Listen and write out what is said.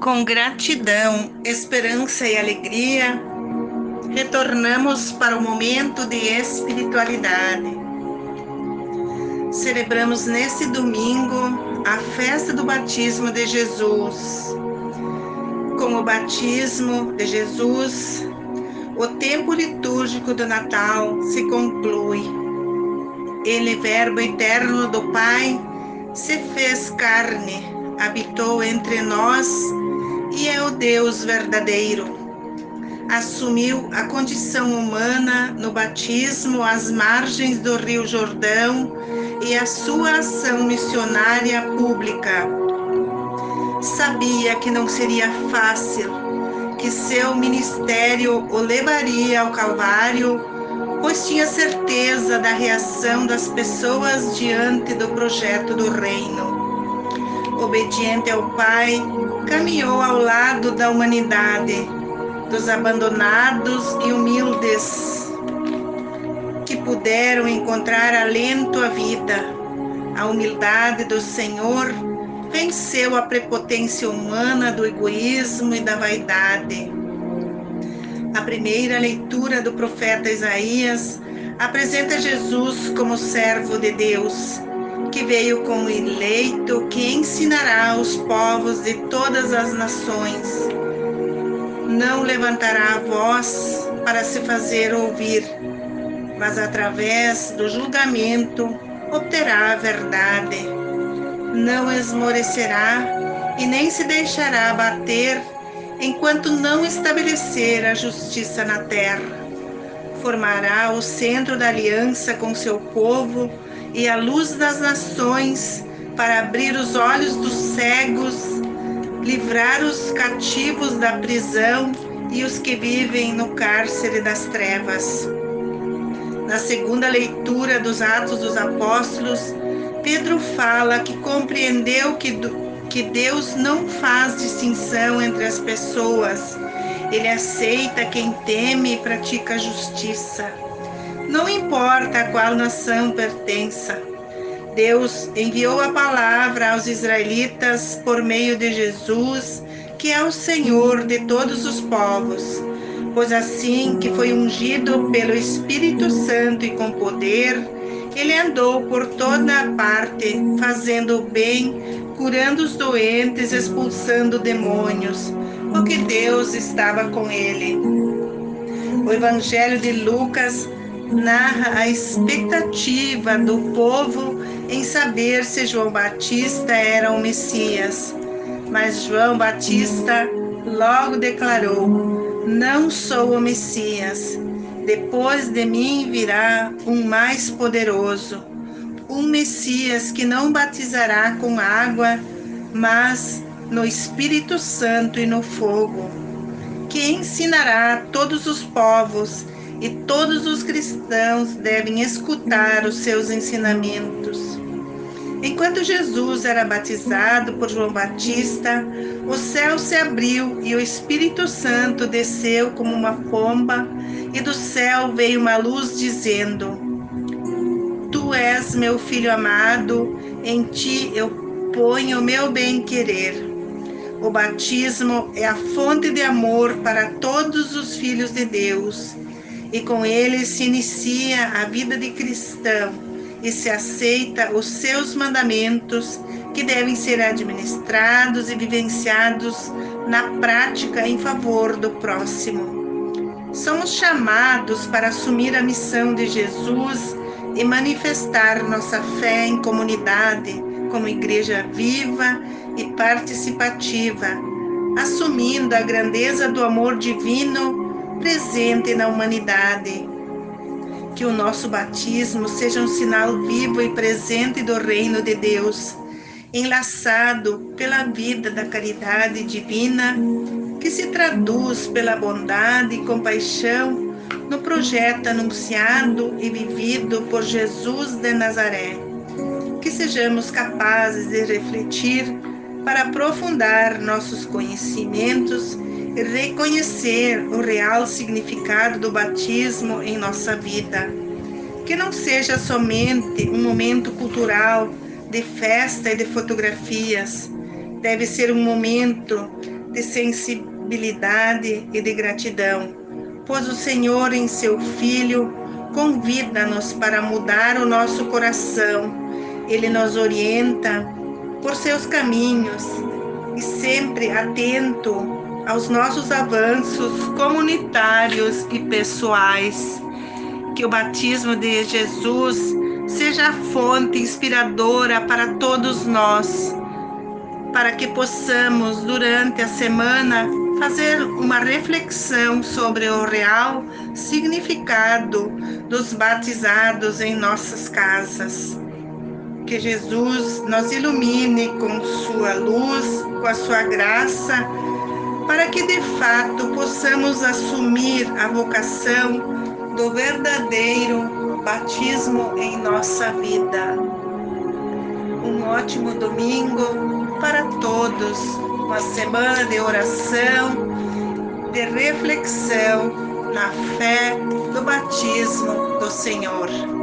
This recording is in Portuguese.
Com gratidão, esperança e alegria, retornamos para o momento de espiritualidade. Celebramos nesse domingo a festa do batismo de Jesus. Com o batismo de Jesus, o tempo litúrgico do Natal se conclui. Ele, Verbo eterno do Pai, se fez carne, habitou entre nós e é o Deus verdadeiro. Assumiu a condição humana no batismo às margens do Rio Jordão e a sua ação missionária pública. Sabia que não seria fácil, que seu ministério o levaria ao Calvário, pois tinha certeza da reação das pessoas diante do projeto do reino. Obediente ao Pai, caminhou ao lado da humanidade, dos abandonados e humildes, que puderam encontrar alento à vida. A humildade do Senhor venceu a prepotência humana do egoísmo e da vaidade. A primeira leitura do profeta Isaías apresenta Jesus como servo de Deus que veio como eleito, que ensinará os povos de todas as nações. Não levantará a voz para se fazer ouvir, mas através do julgamento obterá a verdade. Não esmorecerá e nem se deixará abater enquanto não estabelecer a justiça na terra. Formará o centro da aliança com seu povo e a luz das nações, para abrir os olhos dos cegos, livrar os cativos da prisão e os que vivem no cárcere das trevas. Na segunda leitura dos Atos dos Apóstolos, Pedro fala que compreendeu que, que Deus não faz distinção entre as pessoas. Ele aceita quem teme e pratica justiça. Não importa a qual nação pertença. Deus enviou a palavra aos israelitas por meio de Jesus, que é o Senhor de todos os povos. Pois assim que foi ungido pelo Espírito Santo e com poder, ele andou por toda a parte, fazendo o bem, curando os doentes, expulsando demônios, porque Deus estava com ele. O Evangelho de Lucas narra a expectativa do povo em saber se João Batista era o Messias. Mas João Batista logo declarou: Não sou o Messias. Depois de mim virá um mais poderoso, um Messias que não batizará com água, mas no Espírito Santo e no fogo, que ensinará a todos os povos e todos os cristãos devem escutar os seus ensinamentos. Enquanto Jesus era batizado por João Batista, o céu se abriu e o Espírito Santo desceu como uma pomba, e do céu veio uma luz dizendo: Tu és meu filho amado, em ti eu ponho o meu bem-querer. O batismo é a fonte de amor para todos os filhos de Deus e com ele se inicia a vida de cristão e se aceita os seus mandamentos que devem ser administrados e vivenciados na prática em favor do próximo. Somos chamados para assumir a missão de Jesus e manifestar nossa fé em comunidade, como igreja viva e participativa, assumindo a grandeza do amor divino presente na humanidade. Que o nosso batismo seja um sinal vivo e presente do reino de Deus, enlaçado pela vida da caridade divina, que se traduz pela bondade e compaixão no projeto anunciado e vivido por Jesus de Nazaré. Que sejamos capazes de refletir para aprofundar nossos conhecimentos reconhecer o real significado do batismo em nossa vida. Que não seja somente um momento cultural de festa e de fotografias. Deve ser um momento de sensibilidade e de gratidão, pois o Senhor em seu Filho convida-nos para mudar o nosso coração. Ele nos orienta por seus caminhos e sempre atento aos nossos avanços comunitários e pessoais. Que o batismo de Jesus seja a fonte inspiradora para todos nós, para que possamos, durante a semana, fazer uma reflexão sobre o real significado dos batizados em nossas casas. Que Jesus nos ilumine com sua luz, com a sua graça, para que de fato possamos assumir a vocação do verdadeiro batismo em nossa vida. Um ótimo domingo para todos, uma semana de oração, de reflexão na fé do batismo do Senhor.